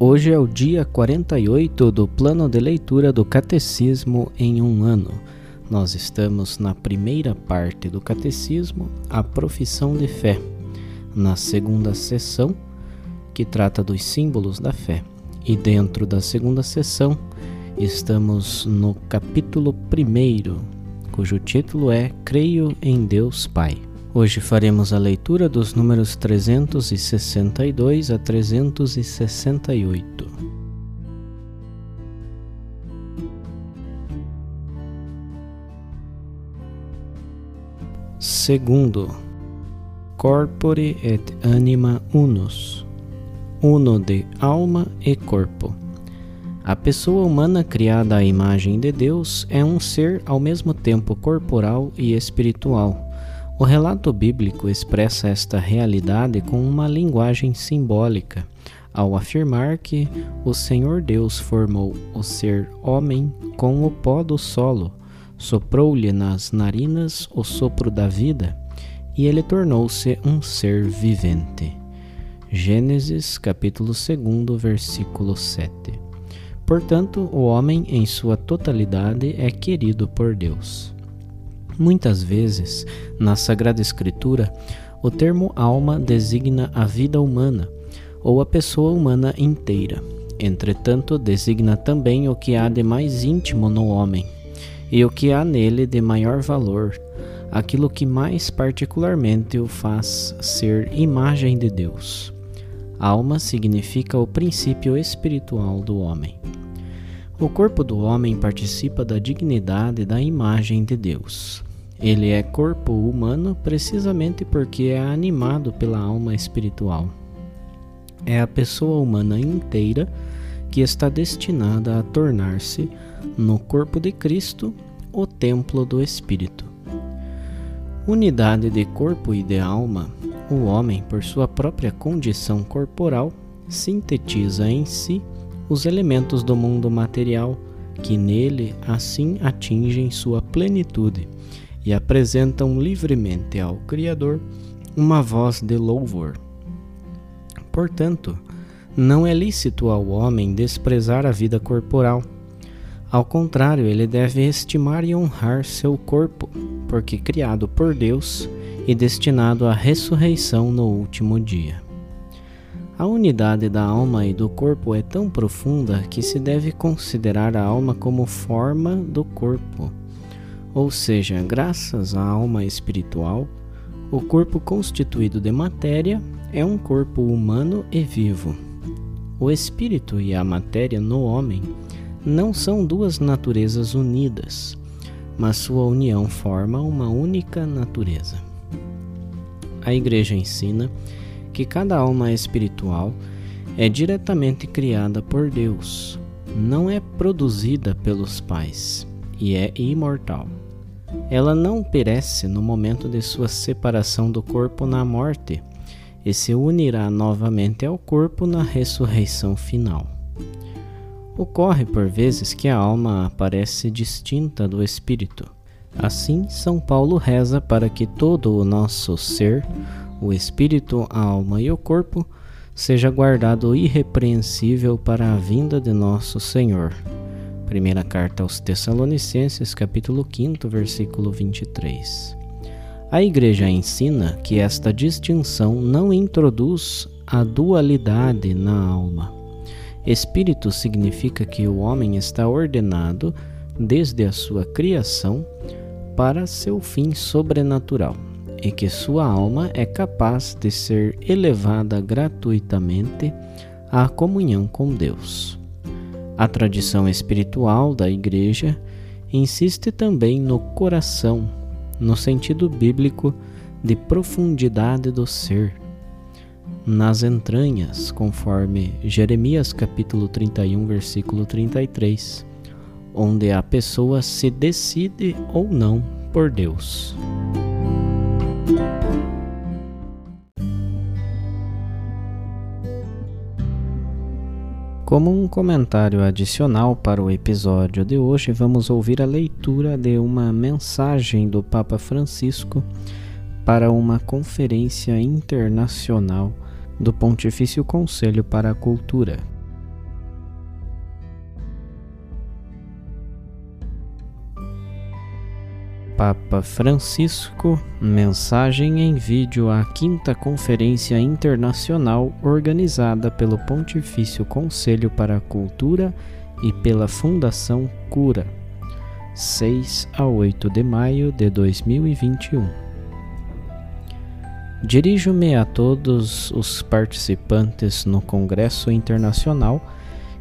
Hoje é o dia 48 do plano de leitura do Catecismo em um ano. Nós estamos na primeira parte do Catecismo, a profissão de fé, na segunda sessão, que trata dos símbolos da fé. E dentro da segunda sessão, estamos no capítulo 1, cujo título é Creio em Deus Pai. Hoje faremos a leitura dos números 362 a 368. Segundo, corpore et anima unus, uno de alma e corpo. A pessoa humana criada à imagem de Deus é um ser ao mesmo tempo corporal e espiritual o relato bíblico expressa esta realidade com uma linguagem simbólica, ao afirmar que o Senhor Deus formou o ser homem com o pó do solo, soprou-lhe nas narinas o sopro da vida, e ele tornou-se um ser vivente. Gênesis capítulo 2, versículo 7. Portanto, o homem em sua totalidade é querido por Deus. Muitas vezes, na Sagrada Escritura, o termo alma designa a vida humana ou a pessoa humana inteira. Entretanto, designa também o que há de mais íntimo no homem e o que há nele de maior valor, aquilo que mais particularmente o faz ser imagem de Deus. Alma significa o princípio espiritual do homem. O corpo do homem participa da dignidade da imagem de Deus. Ele é corpo humano precisamente porque é animado pela alma espiritual. É a pessoa humana inteira que está destinada a tornar-se, no corpo de Cristo, o templo do Espírito. Unidade de corpo e de alma, o homem, por sua própria condição corporal, sintetiza em si os elementos do mundo material que nele assim atingem sua plenitude e apresentam livremente ao Criador uma voz de louvor. Portanto, não é lícito ao homem desprezar a vida corporal. Ao contrário, ele deve estimar e honrar seu corpo, porque criado por Deus e destinado à ressurreição no último dia. A unidade da alma e do corpo é tão profunda que se deve considerar a alma como forma do corpo ou seja, graças à alma espiritual, o corpo constituído de matéria é um corpo humano e vivo. O espírito e a matéria no homem não são duas naturezas unidas, mas sua união forma uma única natureza. A Igreja ensina que cada alma espiritual é diretamente criada por Deus, não é produzida pelos pais e é imortal. Ela não perece no momento de sua separação do corpo na morte e se unirá novamente ao corpo na ressurreição final. Ocorre por vezes que a alma aparece distinta do espírito. Assim, São Paulo reza para que todo o nosso ser, o espírito, a alma e o corpo, seja guardado irrepreensível para a vinda de nosso Senhor. Primeira carta aos Tessalonicenses, capítulo 5, versículo 23. A Igreja ensina que esta distinção não introduz a dualidade na alma. Espírito significa que o homem está ordenado, desde a sua criação, para seu fim sobrenatural e que sua alma é capaz de ser elevada gratuitamente à comunhão com Deus. A tradição espiritual da Igreja insiste também no coração, no sentido bíblico de profundidade do ser, nas entranhas, conforme Jeremias capítulo 31, versículo 33, onde a pessoa se decide ou não por Deus. Como um comentário adicional para o episódio de hoje, vamos ouvir a leitura de uma mensagem do Papa Francisco para uma conferência internacional do Pontifício Conselho para a Cultura. Papa Francisco, mensagem em vídeo à quinta Conferência Internacional organizada pelo Pontifício Conselho para a Cultura e pela Fundação Cura, 6 a 8 de maio de 2021. Dirijo-me a todos os participantes no Congresso Internacional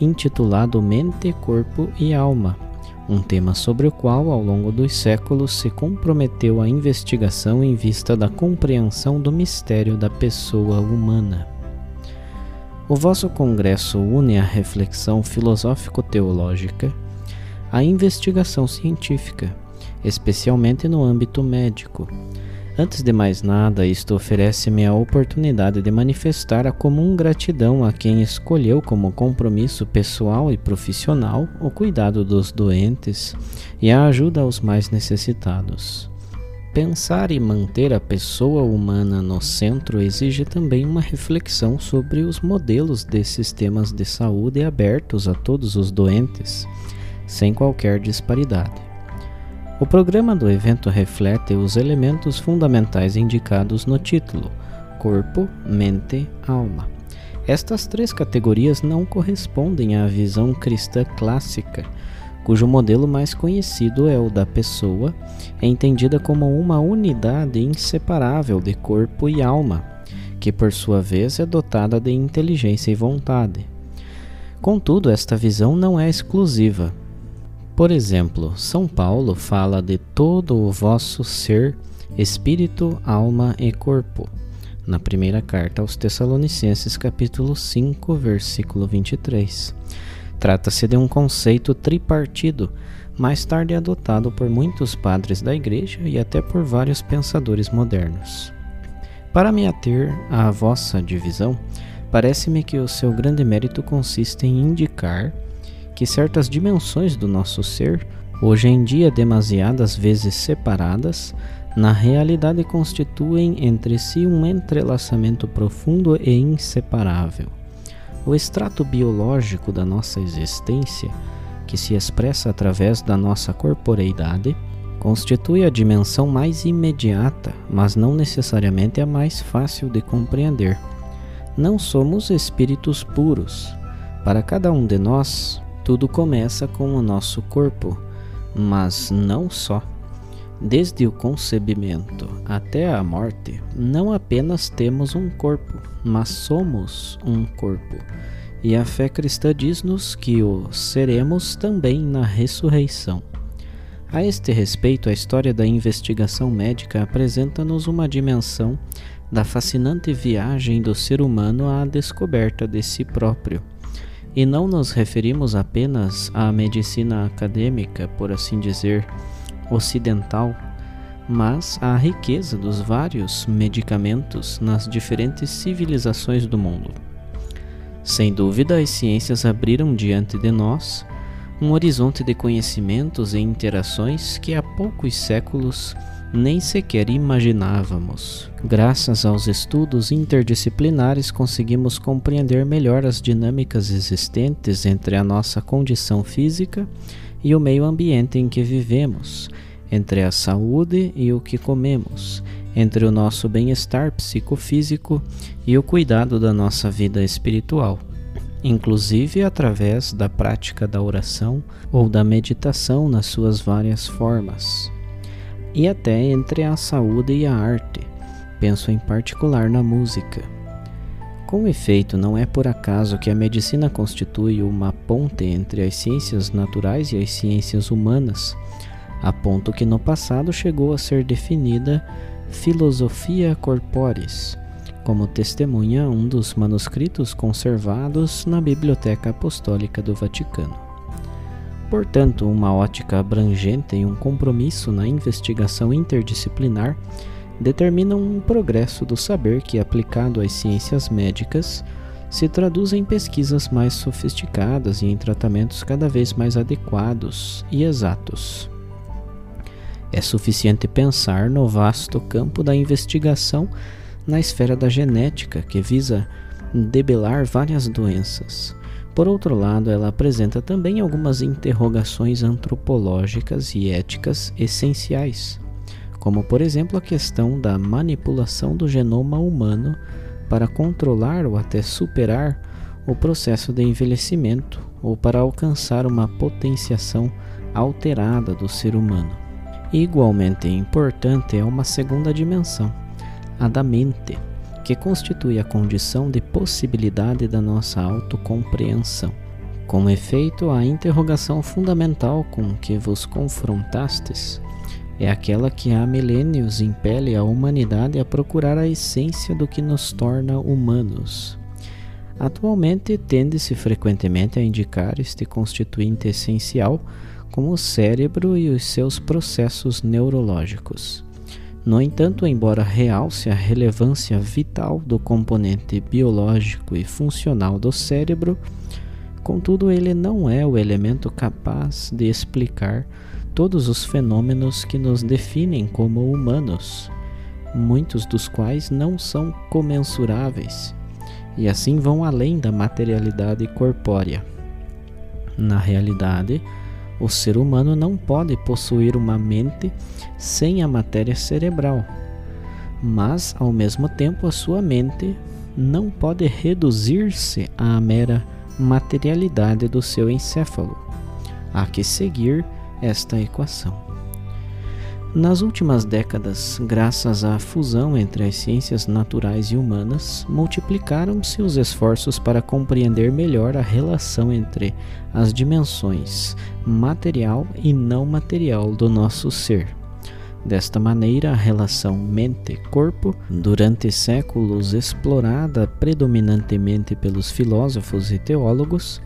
intitulado Mente, Corpo e Alma um tema sobre o qual, ao longo dos séculos, se comprometeu a investigação em vista da compreensão do mistério da pessoa humana. O vosso congresso une a reflexão filosófico-teológica à investigação científica, especialmente no âmbito médico, Antes de mais nada, isto oferece-me a oportunidade de manifestar a comum gratidão a quem escolheu como compromisso pessoal e profissional o cuidado dos doentes e a ajuda aos mais necessitados. Pensar e manter a pessoa humana no centro exige também uma reflexão sobre os modelos de sistemas de saúde abertos a todos os doentes, sem qualquer disparidade. O programa do evento reflete os elementos fundamentais indicados no título: corpo, mente, alma. Estas três categorias não correspondem à visão cristã clássica, cujo modelo mais conhecido é o da pessoa, entendida como uma unidade inseparável de corpo e alma, que por sua vez é dotada de inteligência e vontade. Contudo, esta visão não é exclusiva, por exemplo, São Paulo fala de todo o vosso ser, espírito, alma e corpo. Na primeira carta aos Tessalonicenses, capítulo 5, versículo 23. Trata-se de um conceito tripartido, mais tarde adotado por muitos padres da Igreja e até por vários pensadores modernos. Para me ater à vossa divisão, parece-me que o seu grande mérito consiste em indicar que certas dimensões do nosso ser, hoje em dia demasiadas vezes separadas, na realidade constituem entre si um entrelaçamento profundo e inseparável. O extrato biológico da nossa existência, que se expressa através da nossa corporeidade, constitui a dimensão mais imediata, mas não necessariamente a mais fácil de compreender. Não somos espíritos puros. Para cada um de nós, tudo começa com o nosso corpo, mas não só. Desde o concebimento até a morte, não apenas temos um corpo, mas somos um corpo. E a fé cristã diz-nos que o seremos também na ressurreição. A este respeito, a história da investigação médica apresenta-nos uma dimensão da fascinante viagem do ser humano à descoberta de si próprio e não nos referimos apenas à medicina acadêmica, por assim dizer, ocidental, mas à riqueza dos vários medicamentos nas diferentes civilizações do mundo. Sem dúvida, as ciências abriram diante de nós um horizonte de conhecimentos e interações que há poucos séculos nem sequer imaginávamos. Graças aos estudos interdisciplinares, conseguimos compreender melhor as dinâmicas existentes entre a nossa condição física e o meio ambiente em que vivemos, entre a saúde e o que comemos, entre o nosso bem-estar psicofísico e o cuidado da nossa vida espiritual, inclusive através da prática da oração ou da meditação nas suas várias formas, e até entre a saúde e a arte. Penso em particular na música. Com efeito, não é por acaso que a medicina constitui uma ponte entre as ciências naturais e as ciências humanas, a ponto que no passado chegou a ser definida Filosofia Corporis, como testemunha um dos manuscritos conservados na Biblioteca Apostólica do Vaticano. Portanto, uma ótica abrangente e um compromisso na investigação interdisciplinar determinam um progresso do saber que, aplicado às ciências médicas, se traduz em pesquisas mais sofisticadas e em tratamentos cada vez mais adequados e exatos. É suficiente pensar no vasto campo da investigação na esfera da genética, que visa debelar várias doenças. Por outro lado, ela apresenta também algumas interrogações antropológicas e éticas essenciais como por exemplo a questão da manipulação do genoma humano para controlar ou até superar o processo de envelhecimento ou para alcançar uma potenciação alterada do ser humano. Igualmente importante é uma segunda dimensão, a da mente, que constitui a condição de possibilidade da nossa autocompreensão. Com efeito, a interrogação fundamental com que vos confrontastes é aquela que há milênios impele a humanidade a procurar a essência do que nos torna humanos. Atualmente, tende-se frequentemente a indicar este constituinte essencial como o cérebro e os seus processos neurológicos. No entanto, embora realce a relevância vital do componente biológico e funcional do cérebro, contudo, ele não é o elemento capaz de explicar todos os fenômenos que nos definem como humanos, muitos dos quais não são comensuráveis e assim vão além da materialidade corpórea. Na realidade, o ser humano não pode possuir uma mente sem a matéria cerebral, mas ao mesmo tempo a sua mente não pode reduzir-se à mera materialidade do seu encéfalo. Há que seguir esta equação. Nas últimas décadas, graças à fusão entre as ciências naturais e humanas, multiplicaram-se os esforços para compreender melhor a relação entre as dimensões material e não material do nosso ser. Desta maneira, a relação mente-corpo, durante séculos explorada predominantemente pelos filósofos e teólogos,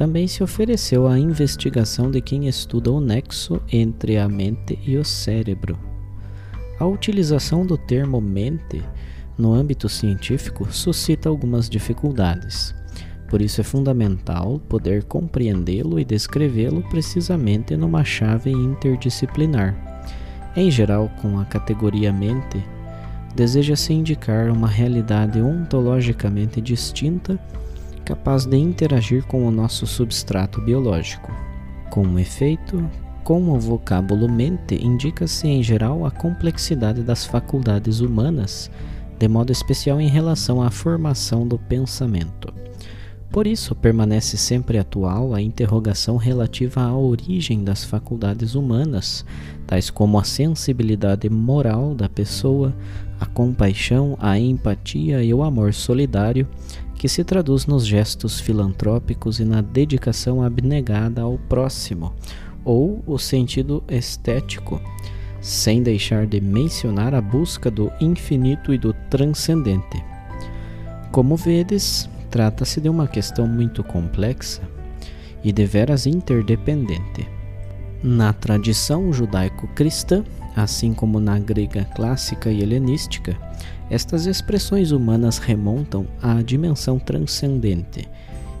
também se ofereceu à investigação de quem estuda o nexo entre a mente e o cérebro. A utilização do termo mente no âmbito científico suscita algumas dificuldades. Por isso é fundamental poder compreendê-lo e descrevê-lo precisamente numa chave interdisciplinar. Em geral, com a categoria mente, deseja-se indicar uma realidade ontologicamente distinta capaz de interagir com o nosso substrato biológico. Com efeito, com o vocábulo mente indica-se em geral a complexidade das faculdades humanas, de modo especial em relação à formação do pensamento. Por isso, permanece sempre atual a interrogação relativa à origem das faculdades humanas, tais como a sensibilidade moral da pessoa, a compaixão, a empatia e o amor solidário, que se traduz nos gestos filantrópicos e na dedicação abnegada ao próximo, ou o sentido estético, sem deixar de mencionar a busca do infinito e do transcendente. Como vedes, trata-se de uma questão muito complexa e deveras interdependente. Na tradição judaico-cristã, assim como na grega clássica e helenística, estas expressões humanas remontam à dimensão transcendente,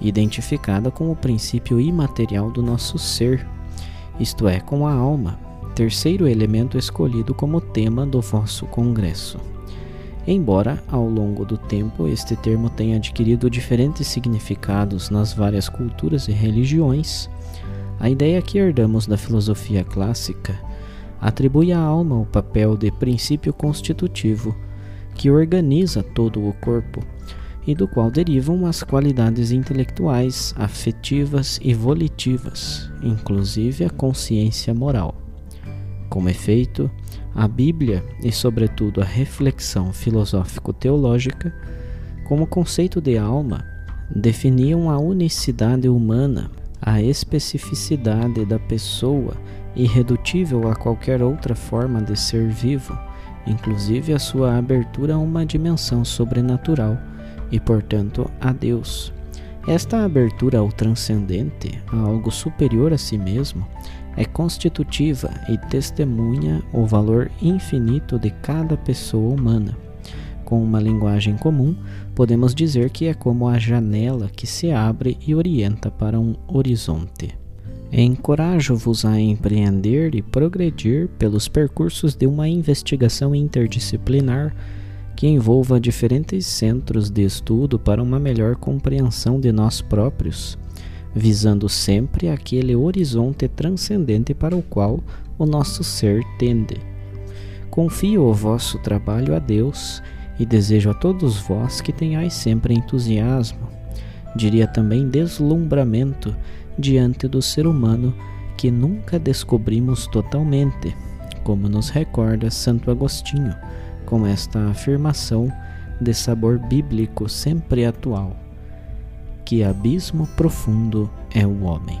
identificada com o princípio imaterial do nosso ser, isto é, com a alma, terceiro elemento escolhido como tema do vosso congresso. Embora, ao longo do tempo, este termo tenha adquirido diferentes significados nas várias culturas e religiões, a ideia que herdamos da filosofia clássica atribui à alma o papel de princípio constitutivo que organiza todo o corpo e do qual derivam as qualidades intelectuais, afetivas e volitivas, inclusive a consciência moral. Como efeito, a Bíblia e, sobretudo, a reflexão filosófico-teológica, como conceito de alma, definiam a unicidade humana, a especificidade da pessoa, irredutível a qualquer outra forma de ser vivo, inclusive a sua abertura a uma dimensão sobrenatural e, portanto, a Deus. Esta abertura ao transcendente, a algo superior a si mesmo, é constitutiva e testemunha o valor infinito de cada pessoa humana. Com uma linguagem comum, podemos dizer que é como a janela que se abre e orienta para um horizonte. Encorajo-vos a empreender e progredir pelos percursos de uma investigação interdisciplinar que envolva diferentes centros de estudo para uma melhor compreensão de nós próprios, visando sempre aquele horizonte transcendente para o qual o nosso ser tende. Confio o vosso trabalho a Deus e desejo a todos vós que tenhais sempre entusiasmo, diria também deslumbramento, diante do ser humano que nunca descobrimos totalmente, como nos recorda Santo Agostinho com esta afirmação de sabor bíblico sempre atual: que abismo profundo é o homem.